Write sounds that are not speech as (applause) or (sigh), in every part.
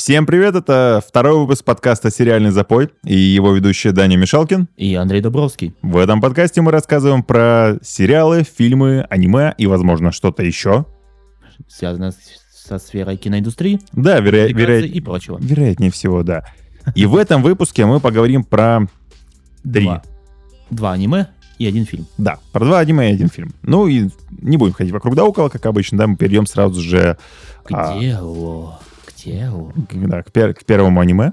Всем привет, это второй выпуск подкаста «Сериальный запой» и его ведущий Даня Мишалкин. И Андрей Добровский. В этом подкасте мы рассказываем про сериалы, фильмы, аниме и, возможно, что-то еще. Связано со сферой киноиндустрии. Да, веро... веро... и прочего. Вероятнее всего, да. И в этом выпуске мы поговорим про три. Два. Два аниме и один фильм. Да, про два аниме и один фильм. Ну и не будем ходить вокруг да около, как обычно, да, мы перейдем сразу же... К а... делу. Делу. Да, к, пер... к первому аниме.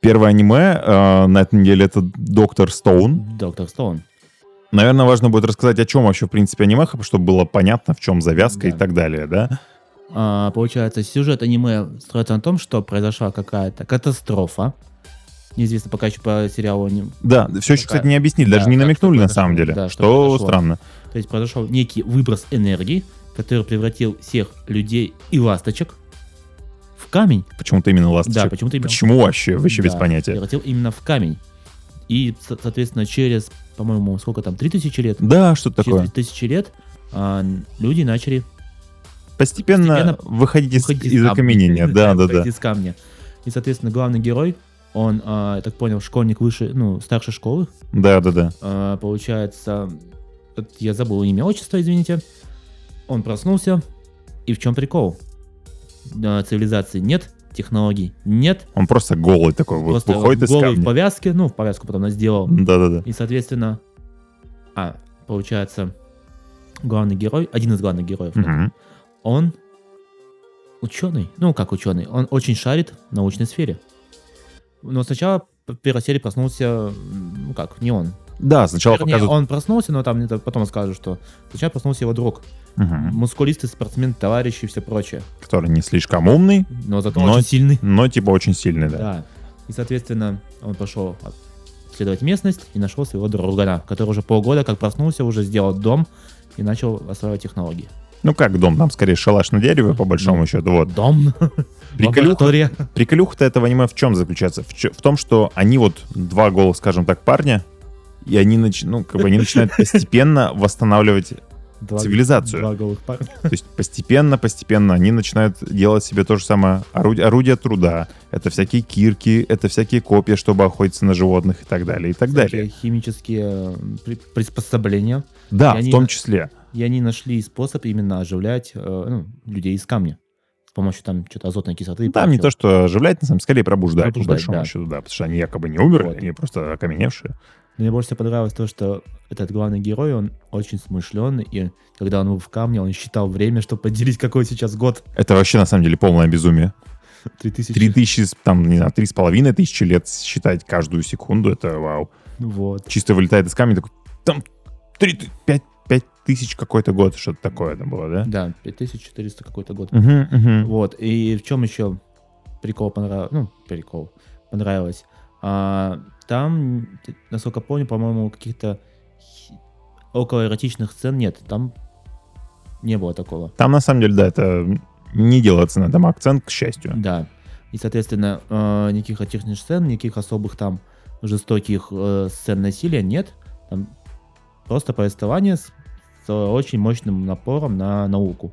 Первое аниме э, на этой неделе это Доктор Стоун. Доктор Стоун. Наверное, важно будет рассказать, о чем вообще, в принципе, аниме, чтобы было понятно, в чем завязка да. и так далее, да? А, получается, сюжет аниме строится на том, что произошла какая-то катастрофа. Неизвестно пока еще по сериалу не... Да, все еще, кстати, не объяснили, даже да, не намекнули на самом деле, да, что, что странно. То есть произошел некий выброс энергии, который превратил всех людей и ласточек в камень. Почему-то именно ласточек. Да, почему-то именно. Почему вообще? Вообще да, без понятия. Превратил именно в камень. И, соответственно, через, по-моему, сколько там, 3000 лет? Да, что-то такое. Через 3000 лет а, люди начали постепенно, постепенно выходить, из, выходить из, из окаменения. Да, (laughs) да, да. Из камня. И, соответственно, главный герой, он, а, я так понял, школьник выше, ну, старшей школы. Да, да, да. А, получается, я забыл имя, отчество, извините. Он проснулся, и в чем прикол? Цивилизации нет, технологий нет. Он просто голый такой, просто вот выходит из голый камня. в повязке, ну, в повязку потом она сделал. Да-да-да. И, соответственно, а, получается, главный герой, один из главных героев, угу. он ученый, ну, как ученый, он очень шарит в научной сфере. Но сначала в первой серии проснулся, ну как, не он. Да, сначала Вернее, показывают... он проснулся, но там потом скажут, что сначала проснулся его друг. Угу. Мускулистый спортсмен, товарищ и все прочее. Который не слишком умный. Но зато но, очень сильный. Но типа очень сильный, да. Да. И, соответственно, он пошел исследовать местность и нашел своего друга, который уже полгода как проснулся, уже сделал дом и начал осваивать технологии. Ну как дом? Там скорее шалаш на дереве, по большому ну, счету. Вот. Дом. Приколюха, приколюха-то этого аниме в чем заключается? В, в том, что они вот два гола, скажем так, парня, и они, нач... ну, как бы они начинают (laughs) постепенно восстанавливать Два, цивилизацию. Два голых парня. (laughs) То есть постепенно, постепенно они начинают делать себе то же самое орудие, орудие труда. Это всякие кирки, это всякие копья, чтобы охотиться на животных и так далее, и так всякие далее. химические э, приспособления. Да, и в том числе. И они нашли способ именно оживлять э, ну, людей из камня с помощью там что-то азотной кислоты. Там не то, что оживлять, на самом деле, скорее пробуждать, пробуждать по большому да. счету, да, потому что они якобы не умерли, вот. они просто окаменевшие. Но мне больше всего понравилось то, что этот главный герой, он очень смышленый, и когда он был в камне, он считал время, чтобы поделить, какой сейчас год. Это вообще, на самом деле, полное безумие. Три тысячи. Три тысячи, там, не знаю, три с половиной тысячи лет считать каждую секунду, это вау. Вот. Чисто вылетает из камня, такой, там, три, пять, пять тысяч какой-то год, что-то такое это было, да? Да, пять тысяч четыреста какой-то год. Угу, угу. Вот, и в чем еще прикол понравилось, ну, прикол понравилось. А, там, насколько помню, по-моему, каких-то около эротичных сцен нет. Там не было такого. Там, на самом деле, да, это не делается на этом акцент, к счастью. Да. И, соответственно, э, никаких эротичных сцен, никаких особых там жестоких э, сцен насилия нет. Там просто повествование с, с очень мощным напором на науку.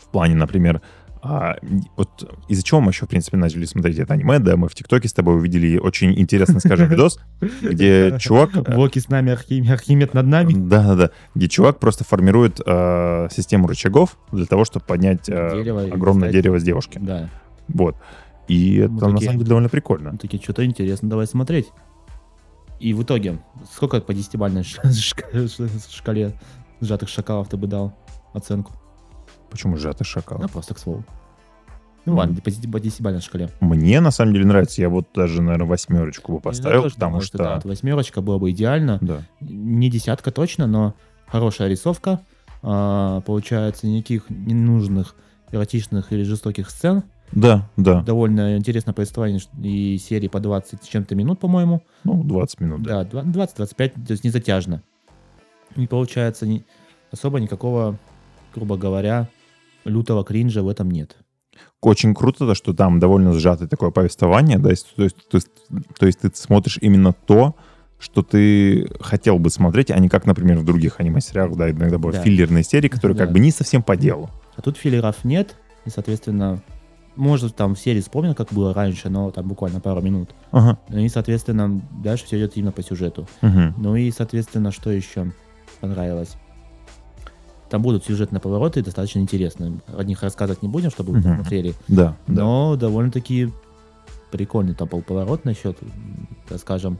В плане, например, а, вот из-за чего мы еще, в принципе, начали смотреть это аниме, да, мы в ТикТоке с тобой увидели очень интересный, скажем, (laughs) видос, где чувак... Воки с нами, Архимед над нами. Да-да-да, где чувак просто формирует э, систему рычагов для того, чтобы поднять э, дерево огромное дерево с девушки. Да. Вот. И это, такие, на самом деле, довольно прикольно. Такие, что-то интересно, давай смотреть. И в итоге, сколько по десятибальной (laughs) шкале сжатых шакалов ты бы дал оценку? Почему сжатый шакал? Ну, просто к слову. Ну, ладно, по, по десятибалльной шкале. Мне, на самом деле, нравится. Я вот даже, наверное, восьмерочку бы поставил, тоже потому что... Да, восьмерочка было бы идеально. Да. Не десятка точно, но хорошая рисовка. А, получается, никаких ненужных эротичных или жестоких сцен. Да, да. Довольно интересное повествование и серии по 20 с чем-то минут, по-моему. Ну, 20 минут, да. Да, 20-25, то есть не затяжно. И получается, особо никакого, грубо говоря, лютого кринжа в этом нет. Очень круто, то, что там довольно сжатое такое повествование, да, то есть, то, есть, то есть ты смотришь именно то, что ты хотел бы смотреть, а не как, например, в других аниме-сериалах, да, иногда бывают да. филлерные серии, которые да. как бы не совсем по делу. А тут филлеров нет, и, соответственно, может, там в серии вспомнил, как было раньше, но там буквально пару минут. Ага. И, соответственно, дальше все идет именно по сюжету. Мгм. Ну и, соответственно, что еще понравилось? Там будут сюжетные повороты достаточно интересные. О них рассказывать не будем, чтобы вы посмотрели. Да, да. Но довольно-таки прикольный там был поворот насчет, так скажем,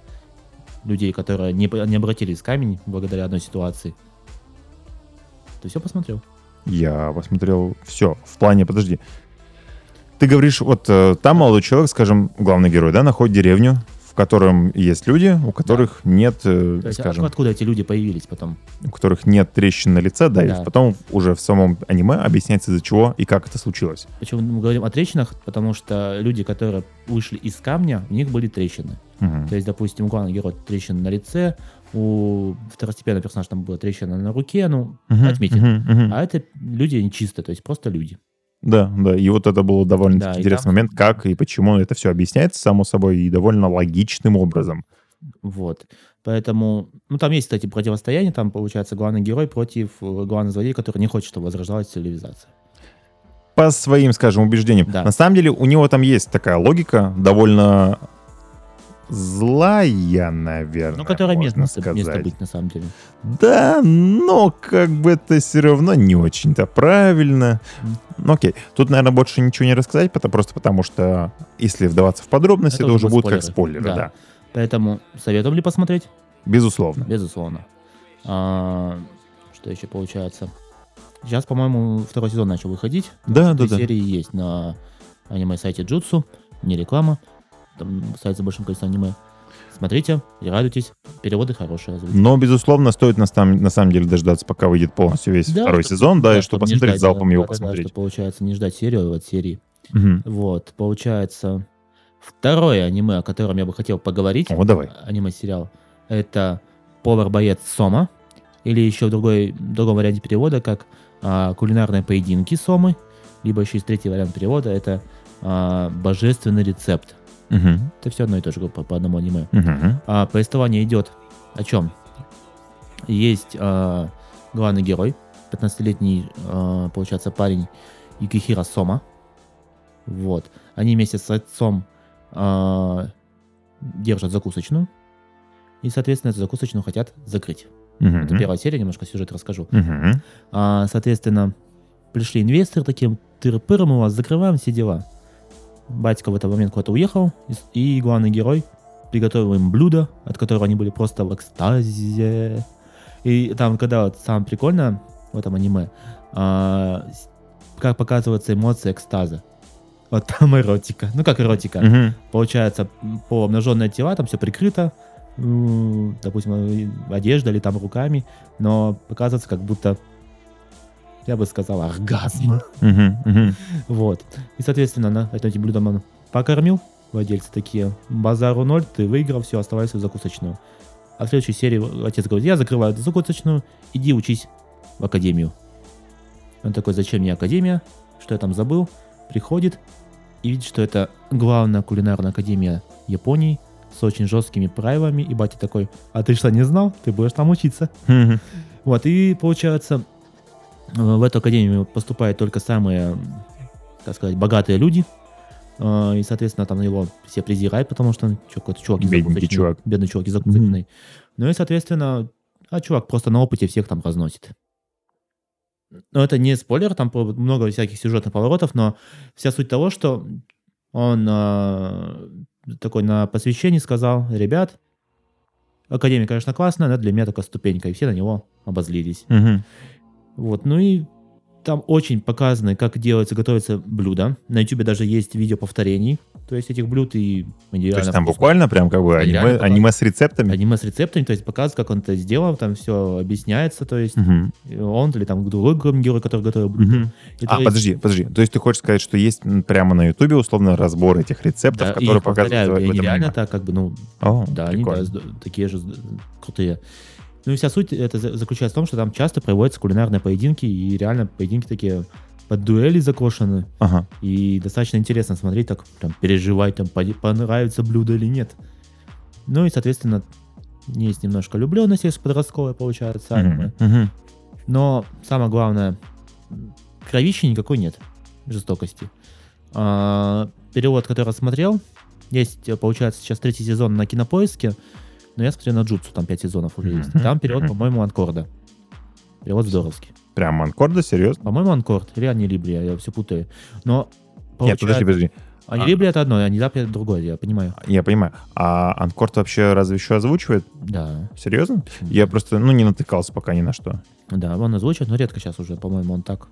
людей, которые не, не обратились в камень благодаря одной ситуации. Ты все посмотрел? Я посмотрел все. В плане, подожди. Ты говоришь, вот э, там молодой человек, скажем, главный герой, да, находит деревню, в котором есть люди, у которых нет, э, То есть, скажем, а откуда эти люди появились потом? у которых нет трещин на лице, да, и Да. потом уже в самом аниме объясняется, из-за чего и как это случилось. Почему мы говорим о трещинах? Потому что люди, которые вышли из камня, у них были трещины. Мгм. То есть, допустим, у главного героя трещина на лице, у второстепенного персонажа там была трещина на руке, ну, Мгм, отметен. мгм, мгм. А это люди не чистые, то есть просто люди. Да, да, и вот это был довольно Да, интересный там- момент, как и почему это все объясняется, само собой, и довольно логичным образом. Вот. Поэтому, ну, там есть, кстати, противостояние, там, получается, главный герой против э, главного злодея, который не хочет, чтобы возрождалась цивилизация. По своим, скажем, убеждениям. Да. На самом деле у него там есть такая логика, довольно злая, наверное, Ну, которая можно место, место сказать. быть, на самом деле. Да, но как бы это все равно не очень-то правильно. Ну окей, тут, наверное, больше ничего не рассказать, потому, просто потому что если вдаваться в подробности, Это это, уже будет как спойлеры. спойлеры, Да. да. Поэтому советуем ли посмотреть? Безусловно. Безусловно. А, что еще получается? Сейчас, по-моему, второй сезон начал выходить. Да, да, да. серии есть на аниме-сайте Джутсу. Не реклама. Там сайт с большим количеством аниме. Смотрите и радуйтесь. Переводы хорошие. озвучки. Но, безусловно, стоит на, сам- на самом деле дождаться, пока выйдет полностью весь Да, второй сезон, да, и чтобы посмотреть ждать, залпом да, его да, да, посмотреть. что получается не ждать серию от серии. Мгм. Вот, получается, второе аниме, о котором я бы хотел поговорить, О, давай. аниме-сериал, это «Повар-боец Сома», или еще в другой, в другом варианте перевода, как а, «Кулинарные поединки Сомы», либо еще есть третий вариант перевода, это а, «Божественный рецепт». Это все одно и то же по, по одному аниме. А, повествование идет о чем? Есть а, главный герой, 15-летний, а, получается, парень Юкихира Сома. Вот. Они вместе с отцом а, держат закусочную. И, соответственно, эту закусочную хотят закрыть. Это первая серия, немножко сюжет расскажу. А, соответственно, пришли инвесторы таким, тыры-пыры, мы вас закрываем, все дела. Батька в этот момент куда-то уехал, и, главный герой приготовил им блюдо, от которого они были просто в экстазе. И там, когда вот самое прикольно в этом аниме, а, как показывается эмоция экстаза. Вот там эротика. Ну, как эротика. Мгм. Получается, по обнаженные тела там все прикрыто, допустим, одежда или там руками, но показывается как будто, я бы сказал, оргазм. Вот. И, соответственно, на этим блюдом он покормил, владельцы такие, базару ноль, ты выиграл, все, оставайся в закусочную. А в следующей серии отец говорит, я закрываю эту закусочную, иди учись в академию. Он такой, зачем мне академия? Что я там забыл? Приходит и видит, что это главная кулинарная академия Японии с очень жесткими правилами. И батя такой, а ты что, не знал? Ты будешь там учиться. Вот, и получается, в эту академию поступают только самые, так сказать, богатые люди. Э, И, соответственно, там его все презирают, потому что он чё, какой-то чувак закусочной. чувак. Бедный чувак из закусочной. Ну и, соответственно, а чувак просто на опыте всех там разносит. Но это не спойлер, там много всяких сюжетных поворотов, но вся суть того, что он э, такой на посвящении сказал, ребят, Академия, конечно, классная, но для меня только ступенька, и все на него обозлились. Мгм. Вот, ну и там очень показано, как делается, готовится блюдо. На YouTube даже есть видео повторений, то есть этих блюд и То есть там вкусно. буквально прям как бы Они аниме, аниме с рецептами. аниме с рецептами, то есть показывает, как он это сделал, там все объясняется, то есть Мгм. он или там другой герой, который готовил блюдо. То А, есть- подожди, подожди. То есть ты хочешь сказать, что есть прямо на Ютубе условно разбор этих рецептов, Да, которые показывают в они этом реально так, как бы, ну, О, Да, они прикольно. да, с- такие же крутые. Ну и вся суть это за- заключается в том, что там часто проводятся кулинарные поединки, и реально поединки такие под дуэли закошены, Ага. и достаточно интересно смотреть, так прям переживать, там понравится блюдо или нет. Ну и, соответственно, есть немножко влюбленность, если подростковая получается, аниме. Мгм. Мгм. но самое главное, кровищи никакой нет, жестокости. А, перевод, который смотрел, есть, получается, сейчас третий сезон на кинопоиске, но я смотрю на Джутсу, там пять сезонов уже есть. Там перевод, по-моему, Анкорда. Перевод здоровский. Прям Анкорда, серьезно? По-моему, Анкорд или Анилибрия, я все путаю. Но Нет, подожди, подожди. Анилибрия а... это одно, Анилибрия это другое, я понимаю. Я понимаю. А Анкорд вообще разве еще озвучивает? Да. Серьезно? Я просто, ну, не натыкался пока ни на что. Да, он озвучивает, но редко сейчас уже, по-моему, он так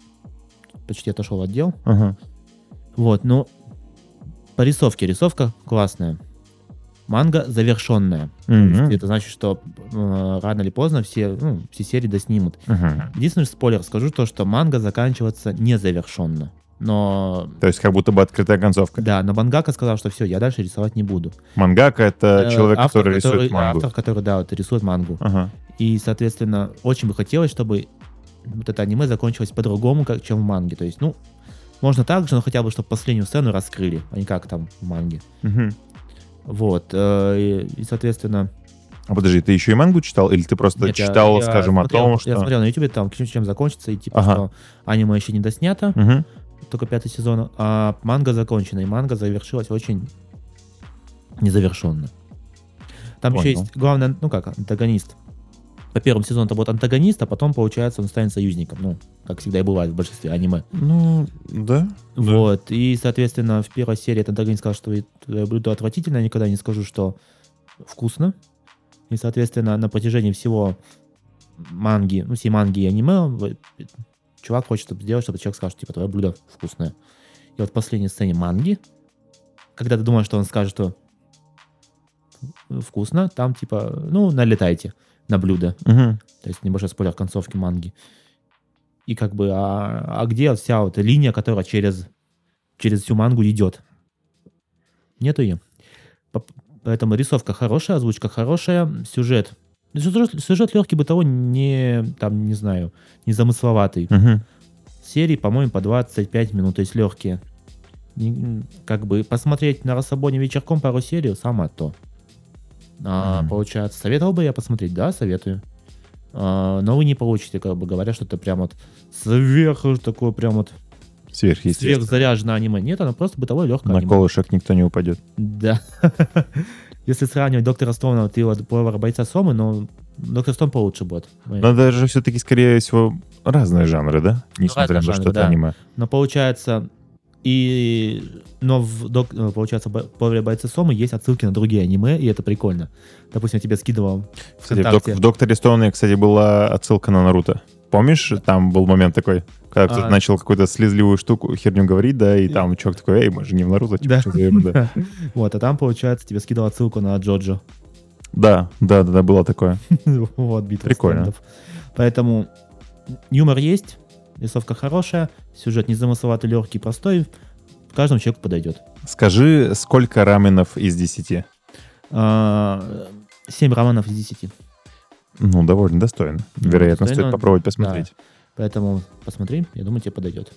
почти отошел от дел. Ага. Вот, ну, по рисовке. Рисовка классная. Манга завершенная. Mm-hmm. Это значит, что э, рано или поздно все, ну, все серии доснимут. Uh-huh. Единственный спойлер скажу то, что манга заканчивается незавершенно. Но... То есть как будто бы открытая концовка. Да, но Мангака сказал, что все, я дальше рисовать не буду. Мангака — это Э, человек, автор, который рисует который- мангу. Автор, который, да, вот, рисует мангу. Ага. И, соответственно, очень бы хотелось, чтобы вот это аниме закончилось по-другому, как, чем в манге. То есть, ну, можно так же, но хотя бы, чтобы последнюю сцену раскрыли, а не как там в манге. Мгм. Вот. э, И, соответственно... А подожди, ты еще и мангу читал? Или ты просто нет, я- читал, я скажем, смотрел- о том, Я что... смотрел на ютубе, там чем, чем закончится, и типа, Ага. что аниме еще не доснято, Мгм. только пятый сезон, а манга закончена, и манга завершилась очень незавершенно. Там еще Понял. есть главный, ну как, антагонист. По первому сезону это будет антагонист, а потом, получается, он станет союзником. Ну, как всегда и бывает в большинстве аниме. Ну, да. Да. Вот. И, соответственно, в первой серии этот антагонист сказал, что твое блюдо отвратительно, я никогда не скажу, что вкусно. И, соответственно, на протяжении всего манги, ну, всей манги и аниме, чувак хочет чтобы сделать, чтобы человек сказал, что, типа, твое блюдо вкусное. И вот в последней сцене манги, когда ты думаешь, что он скажет, что вкусно, там, типа, ну, налетайте на блюдо. Мгм. То есть небольшой спойлер концовки манги. И как бы, а, а где вся вот линия, которая через, через всю мангу идет? Нету ее. По- Поэтому рисовка хорошая, озвучка хорошая, сюжет. Сюжет, сюжет легкий бытовой, не, там, не знаю, не замысловатый. Мгм. Серии, по-моему, по 25 минут, то есть легкие. Как бы посмотреть на расслабоне вечерком пару серий, самое то. А, Мгм. Получается, советовал бы я посмотреть? Да, советую. А, но вы не получите, как бы говоря, что это прям вот сверх такое прям вот Сверхъестественно. сверхзаряженное аниме. Нет, оно просто бытовое легкое На аниме. колышек никто не упадет. Да. (laughs) Если сравнивать доктора Стоуна и вот повара бойца Сомы, но доктор Стоун получше будет. Но даже все-таки, скорее всего, разные жанры, да? Несмотря на то, что это аниме. Но получается, и но в док- э, получается, бойца Сомы есть отсылки на другие аниме, и это прикольно. Допустим, я тебе скидывал Кстати, в, док- в Докторе Стоуне, кстати, была отсылка на Наруто. Помнишь, там был момент такой, когда кто-то А. начал какую-то слезливую штуку, херню говорить, да, и там чувак такой, эй, мы же не в Наруто, типа, Да. что за ерунда?» (laughs) Вот, а там, получается, тебе скидывал отсылку на Джоджо. Да, да, да, да, было такое. (laughs) вот, битва Прикольно. стендов. Поэтому юмор есть, рисовка хорошая, сюжет незамысловатый, легкий, простой. Каждому человеку подойдет. Скажи, сколько раменов из 10? А, Семь романов из десяти. Ну, довольно достойно. Ну, Вероятно, достойно, стоит попробовать посмотреть. Поэтому посмотри, я думаю, тебе подойдет.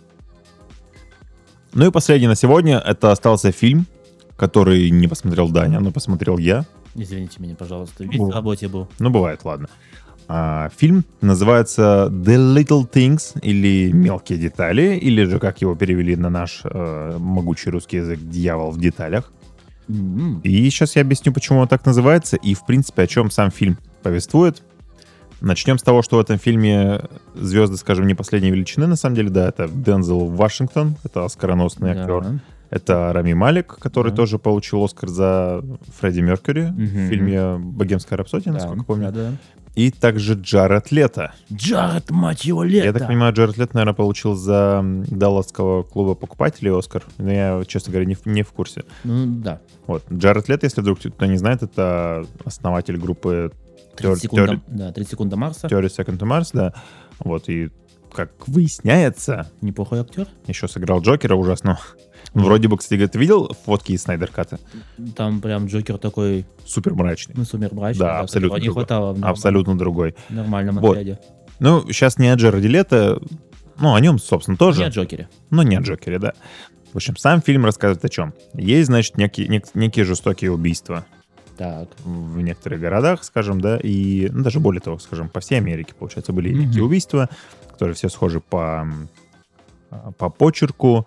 Ну и последний на сегодня, это остался фильм, который не посмотрел Даня, но посмотрел я. Извините меня, пожалуйста. Весь О. в работе был. Ну, бывает, ладно. А, фильм называется The Little Things или Мелкие детали, или же, как его перевели на наш э, могучий русский язык, Дьявол в деталях. М-м. И сейчас я объясню, почему он так называется, и, в принципе, о чем сам фильм повествует. Начнем с того, что в этом фильме звезды, скажем, не последней величины, на самом деле, да, это Дензел Вашингтон, это оскароносный Да. актер. Это Рами Малик, который Да. тоже получил Оскар за Фредди Меркьюри Мгм. в фильме «Богемская рапсодия», Да, насколько помню. да, да. И также Джаред Лето. Джаред, мать его, лето! Я так понимаю, Джаред Лето, наверное, получил за Далласского клуба покупателей Оскар. Но я, честно говоря, не в, не в курсе. Ну, да. Вот. Джаред Лето, если вдруг кто не знает, это основатель группы 30 Тёр- секунд, тёр- до, да, 30 секунд до Марса. Theory Second to Mars, да. Вот, и как выясняется, Неплохой актер. еще сыграл Джокера ужасно. Ну, Вроде бы, кстати, ты видел фотки из Снайдер Ката? Там прям Джокер такой, Супер мрачный. ну, сумер брачный. Да, абсолютно Не другой. хватало в Абсолютно другой. нормальном Вот. отряде. Ну, сейчас не о Джареде Лето, ну, о нем, собственно, тоже. Не о Джокере. но не о Джокере, да. В общем, сам фильм рассказывает о чем. Есть, значит, некие, нек- некие жестокие убийства Так. в некоторых городах, скажем, да, и ну, даже более того, скажем, по всей Америке, получается, были Мгм. некие убийства, которые все схожи по, а, по почерку,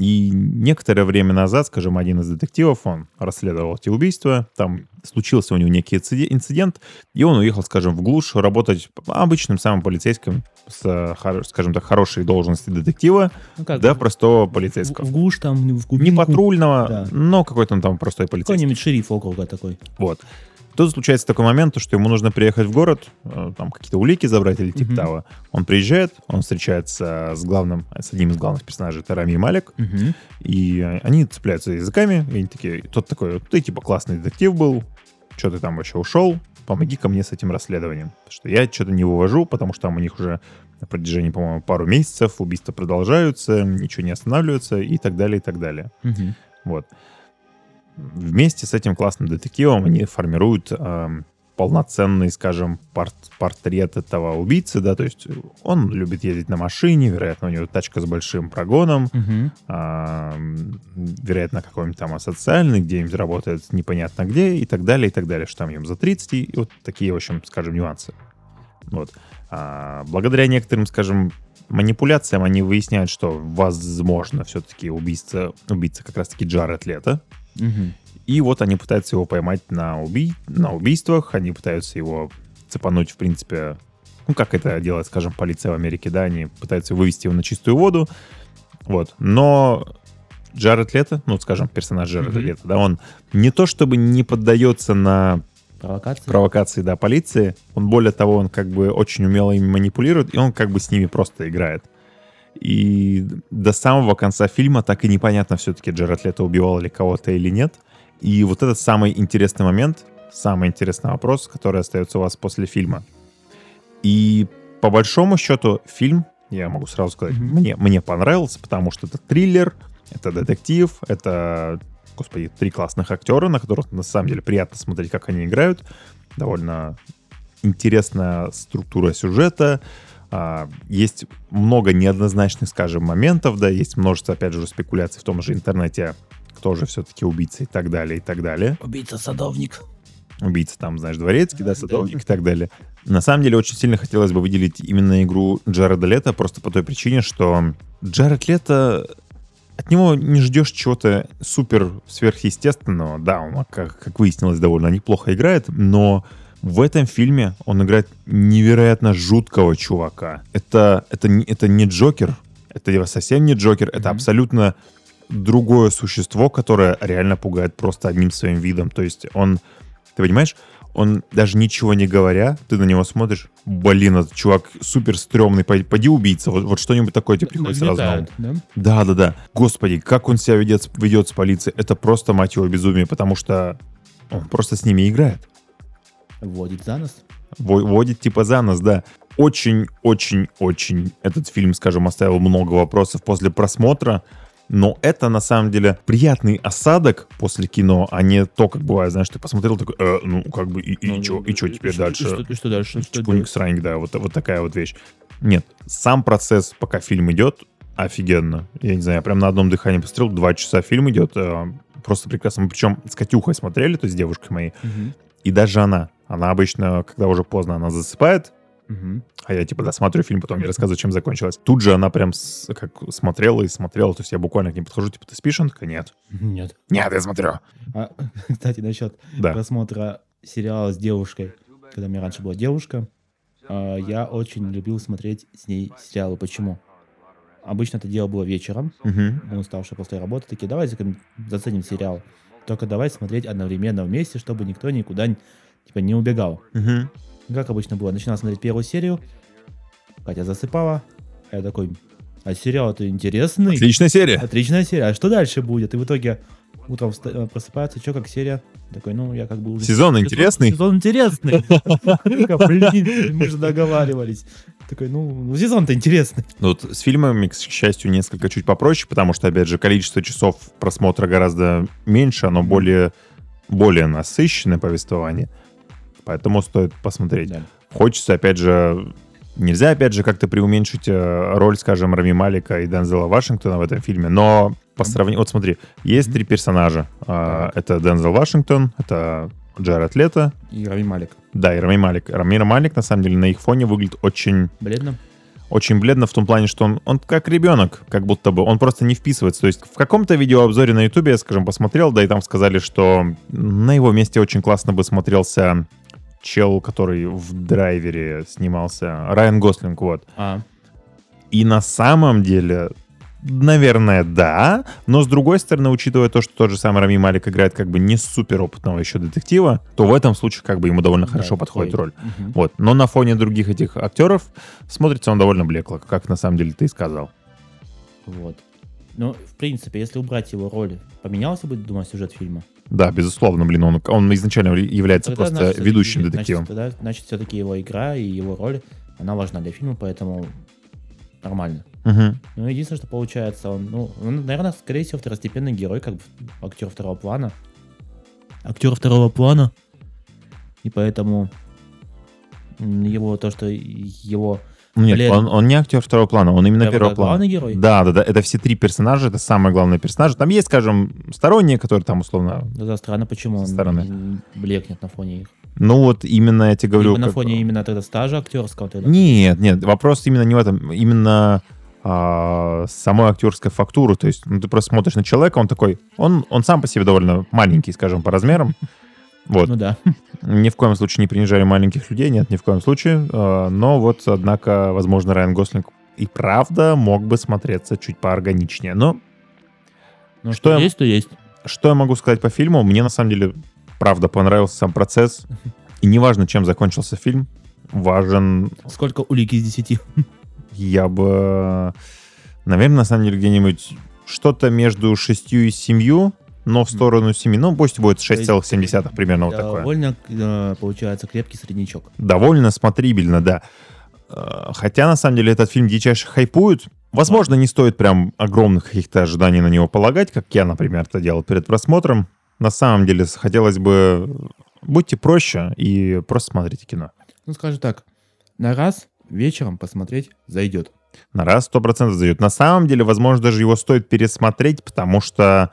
И некоторое время назад, скажем, один из детективов, он расследовал эти убийства, там случился у него некий инцидент, и он уехал, скажем, в глушь работать обычным самым полицейским с, скажем так, хорошей должности детектива ну, как, до простого полицейского. В, в глушь там, в глубинку. Не патрульного, да. но какой-то он там простой полицейский. Какой-нибудь шериф округа такой. Вот. Тут случается такой момент, что ему нужно приехать в город, э, там какие-то улики забрать или типа mm-hmm. того. Он приезжает, он встречается с главным, с одним из главных персонажей, это Рами Малик, mm-hmm. и они цепляются языками, и они такие, тот такой, ты типа классный детектив был, что ты там вообще ушел, помоги ко мне с этим расследованием. Потому что я что-то не вывожу, потому что там у них уже на протяжении, по-моему, пару месяцев убийства продолжаются, ничего не останавливается и так далее, и так далее. Mm-hmm. Вот вместе с этим классным детективом они формируют э, полноценный, скажем, порт портрет этого убийцы, да, то есть он любит ездить на машине, вероятно, у него тачка с большим прогоном, угу. э, вероятно, какой-нибудь там асоциальный, где-нибудь работает непонятно где, и так далее, и так далее, что там ему за 30, и вот такие, в общем, скажем, нюансы. Вот. А, благодаря некоторым, скажем, манипуляциям они выясняют, что, возможно, все-таки убийца, убийца как раз-таки Джаред Лето, Угу. И вот они пытаются его поймать на, убий... на убийствах, они пытаются его цепануть, в принципе, ну, как это делает, скажем, полиция в Америке, да, они пытаются вывести его на чистую воду, вот, но Джаред Лето, ну, скажем, персонаж Джареда mm-hmm. Лето, да, он не то чтобы не поддается на провокации. провокации, да, полиции, он более того, он как бы очень умело ими манипулирует, и он как бы с ними просто играет. И до самого конца фильма так и непонятно все-таки, Джаред Лето убивал ли кого-то или нет. И вот этот самый интересный момент, самый интересный вопрос, который остается у вас после фильма. И по большому счету фильм, я могу сразу сказать, mm-hmm. мне, мне понравился, потому что это триллер, это детектив, это, господи, три классных актера, на которых на самом деле приятно смотреть, как они играют. Довольно интересная структура сюжета, есть много неоднозначных, скажем, моментов, да, есть множество, опять же, спекуляций в том же интернете, кто же все-таки убийца и так далее, и так далее. Убийца-садовник. Убийца там, знаешь, дворецкий, да, садовник да. и так далее. На самом деле, очень сильно хотелось бы выделить именно игру Джареда Лето, просто по той причине, что Джаред Лето от него не ждешь чего-то супер сверхъестественного. Да, он, как, как выяснилось, довольно неплохо играет, но в этом фильме он играет невероятно жуткого чувака. Это, это, это не Джокер, это совсем не Джокер, mm-hmm. это абсолютно другое существо, которое реально пугает просто одним своим видом. То есть он, ты понимаешь, он даже ничего не говоря, ты на него смотришь, блин, этот чувак супер стрёмный, пойди убийца, вот, вот что-нибудь такое тебе приходит сразу на ум. Да? да, да, да. Господи, как он себя ведет, ведет с полицией, это просто, мать его, безумие, потому что он просто с ними играет. Водит за нос? Водит типа за нос, да. Очень-очень-очень этот фильм, скажем, оставил много вопросов после просмотра. Но это на самом деле приятный осадок после кино, а не то, как бывает, знаешь, ты посмотрел такой, э, ну как бы и, и, ну, что, и что теперь и дальше? И что, и что дальше? Чпуник сраник, да, вот, вот такая вот вещь. Нет, сам процесс, пока фильм идет, офигенно. Я не знаю, я прям на одном дыхании посмотрел, два часа фильм идет, э, просто прекрасно. Мы причем с Катюхой смотрели, то есть девушкой моей, угу. и даже она, она обычно, когда уже поздно, она засыпает, Угу. А я типа досматриваю фильм, потом мне рассказываю, чем закончилось. Тут же она прям с, как смотрела и смотрела. То есть я буквально к ней подхожу, типа, ты спишь? Она такая, нет. Нет. Нет, я смотрю. А, (laughs) кстати, насчет да. просмотра сериала с девушкой. Когда у меня раньше была девушка, а, я очень любил смотреть с ней сериалы. Почему? Обычно это дело было вечером. Угу. Мы уставшие после работы такие, давай заценим сериал. Только давай смотреть одновременно вместе, чтобы никто никуда типа не убегал. Угу. Как обычно было, начинал смотреть первую серию, Катя засыпала, а я такой, а сериал-то интересный. Отличная серия. Отличная серия. А что дальше будет? И в итоге утром э, просыпается, что как серия? Такой, ну, я как бы уже... Сезон интересный? Сезон интересный. Блин, мы же договаривались. Такой, ну, ну сезон-то интересный. Ну, вот с фильмами, к счастью, несколько чуть попроще, потому что, опять же, количество часов просмотра гораздо меньше, оно более, более насыщенное повествование. Поэтому стоит посмотреть. Да. Хочется, опять же, нельзя, опять же, как-то преуменьшить э, роль, скажем, Рами Малика и Дензела Вашингтона в этом фильме, но по сравнению... Вот смотри, есть три персонажа. Так. Это Дензел Вашингтон, это Джаред Лето. И Рами Малик. Да, и Рами Малик. Рамир Малик, на самом деле, на их фоне выглядит очень... Бледно? очень бледно в том плане, что он, он как ребенок, как будто бы, он просто не вписывается. То есть в каком-то видеообзоре на ютубе я, скажем, посмотрел, да и там сказали, что на его месте очень классно бы смотрелся чел, который в драйвере снимался, Райан Гослинг, вот. А, И на самом деле, наверное, да, но с другой стороны, учитывая то, что тот же самый Рами Малик играет как бы не супер опытного еще детектива, то в этом случае как бы ему довольно да, хорошо подходит подходит. роль. Мгм. Вот. Но на фоне других этих актеров смотрится он довольно блекло, как на самом деле ты и сказал. Вот. Ну, в принципе, если убрать его роль, поменялся бы, думаю, сюжет фильма? Да, безусловно, блин, он, он изначально является Тогда, просто значит, ведущим значит, детективом. тогда, значит, все-таки его игра и его роль, она важна для фильма, поэтому нормально. Мгм. Ну, единственное, что получается, он, ну, он, наверное, скорее всего, второстепенный герой, как бы актер второго плана. Актер второго плана. И поэтому его, то, что его... Нет, Блин. он, он не актер второго плана, он именно Прямо первого как плана. главный герой? Да, да, да. Это все три персонажа, это самые главные персонажи. Там есть, скажем, сторонние, которые там условно. Да, да, странно, почему он стороны. м, блекнет на фоне их. Ну вот именно я тебе говорю. Либо на как- фоне именно тогда стажа актерского. Тогда. Нет, нет, вопрос именно не в этом, именно а, самой актерской фактуры. То есть, ну, ты просто смотришь на человека, он такой, он, он сам по себе довольно маленький, скажем, по размерам. Вот. Ну да. Ни в коем случае не принижали маленьких людей, нет, ни в коем случае. А, Но вот, однако, возможно, Райан Гослинг и правда мог бы смотреться чуть поорганичнее. Но Ну, Что что я- есть, то есть. что я могу сказать по фильму? Мне, на самом деле, правда понравился сам процесс. И неважно, чем закончился фильм, важен, Сколько улик из 10? я бы, наверное, на самом деле, где-нибудь что-то между шестью и семью, но в сторону семи. Ну, пусть будет 6,7 примерно вот такое. Довольно, э, получается, крепкий среднячок. довольно смотрибельно, да. Э, Хотя, на самом деле, этот фильм дичайше хайпуют. Возможно, не стоит прям огромных каких-то ожиданий на него полагать, как я, например, это делал перед просмотром. На самом деле, хотелось бы... Будьте проще и просто смотрите кино. Ну, скажем так, на раз вечером посмотреть зайдет. На раз сто процентов зайдет. На самом деле, возможно, даже его стоит пересмотреть, потому что,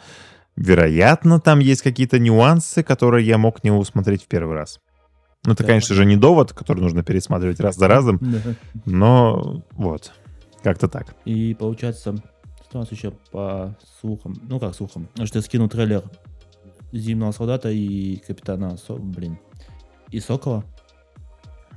вероятно, там есть какие-то нюансы, которые я мог не усмотреть в первый раз. Ну, это, Да. конечно же, не довод, который нужно пересматривать раз за разом, Да. но вот, как-то так. И получается, что у нас еще по слухам, ну как слухам, что я скинул трейлер Зимнего солдата и Капитана, Со- блин, и Сокола.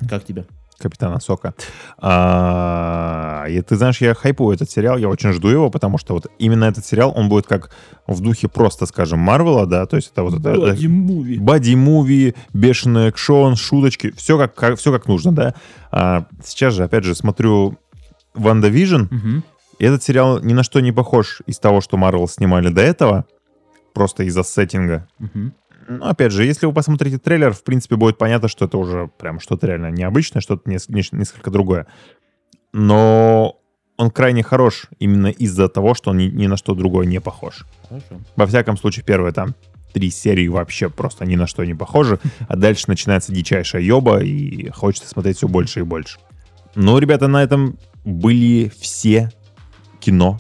Как тебе? Капитана Сока. А, и ты знаешь, я хайпую этот сериал, я очень жду его, потому что вот именно этот сериал, он будет как в духе просто, скажем, Марвела, да, то есть это вот это... это- муви. Боди-муви, бешеный экшон, шуточки, все как, как, все как нужно, да. А, сейчас же, опять же, смотрю WandaVision, Мгм. и этот сериал ни на что не похож из того, что Марвел снимали до этого, просто из-за сеттинга. Мгм. Ну, опять же, если вы посмотрите трейлер, в принципе, будет понятно, что это уже прям что-то реально необычное, что-то несколько другое. Но он крайне хорош именно из-за того, что он ни, ни на что другое не похож. Хорошо. Во всяком случае, первые там три серии вообще просто ни на что не похожи, а дальше начинается дичайшая ёба, и хочется смотреть все больше и больше. Ну, ребята, на этом были все кино,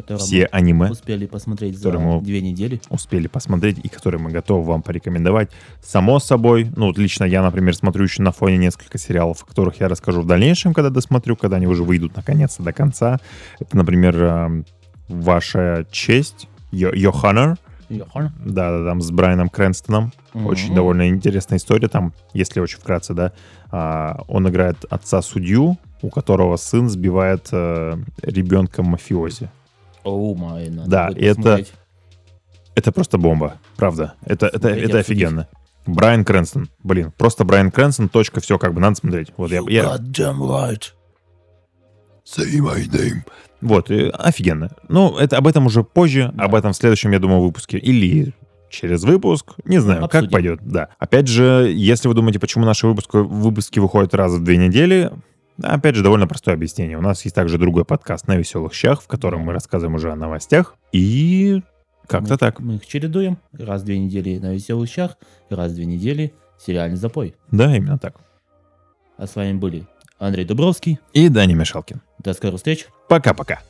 Который все мы аниме, успели посмотреть за которые мы- две недели. успели посмотреть и которые мы готовы вам порекомендовать. Само собой, ну вот лично я, например, смотрю еще на фоне несколько сериалов, о которых я расскажу в дальнейшем, когда досмотрю, когда они уже выйдут наконец-то до конца. Это, например, эм, «Ваша честь», Your, Honor, да, да, там с Брайаном Крэнстоном. Очень Мгм. довольно интересная история там, если очень вкратце, да. А, он играет отца-судью, у которого сын сбивает э, ребенка мафиози. Оу май, надо Да, это- посмотреть. Это просто бомба, правда. Это, это, Смотреть и это офигенно. Брайан Крэнстон. Блин, просто Брайан Крэнстон, точка, все, как бы надо смотреть. Вот я, я- damn right. Say my name. Вот, и офигенно. Ну, это об этом уже позже, Да. об этом в следующем, я думаю, выпуске. Или через выпуск, не знаю, как Обсудим. пойдет, да. Опять же, если вы думаете, почему наши выпуски, выпуски выходят раз в две недели, опять же, довольно простое объяснение. У нас есть также другой подкаст на веселых щах, в котором мы рассказываем уже о новостях. И как-то мы, так. Мы их чередуем. Раз в две недели на веселых щах, раз в две недели сериальный запой. Да, именно так. А с вами были Андрей Дубровский. И Даня Мишалкин. До скорых встреч. Пока-пока.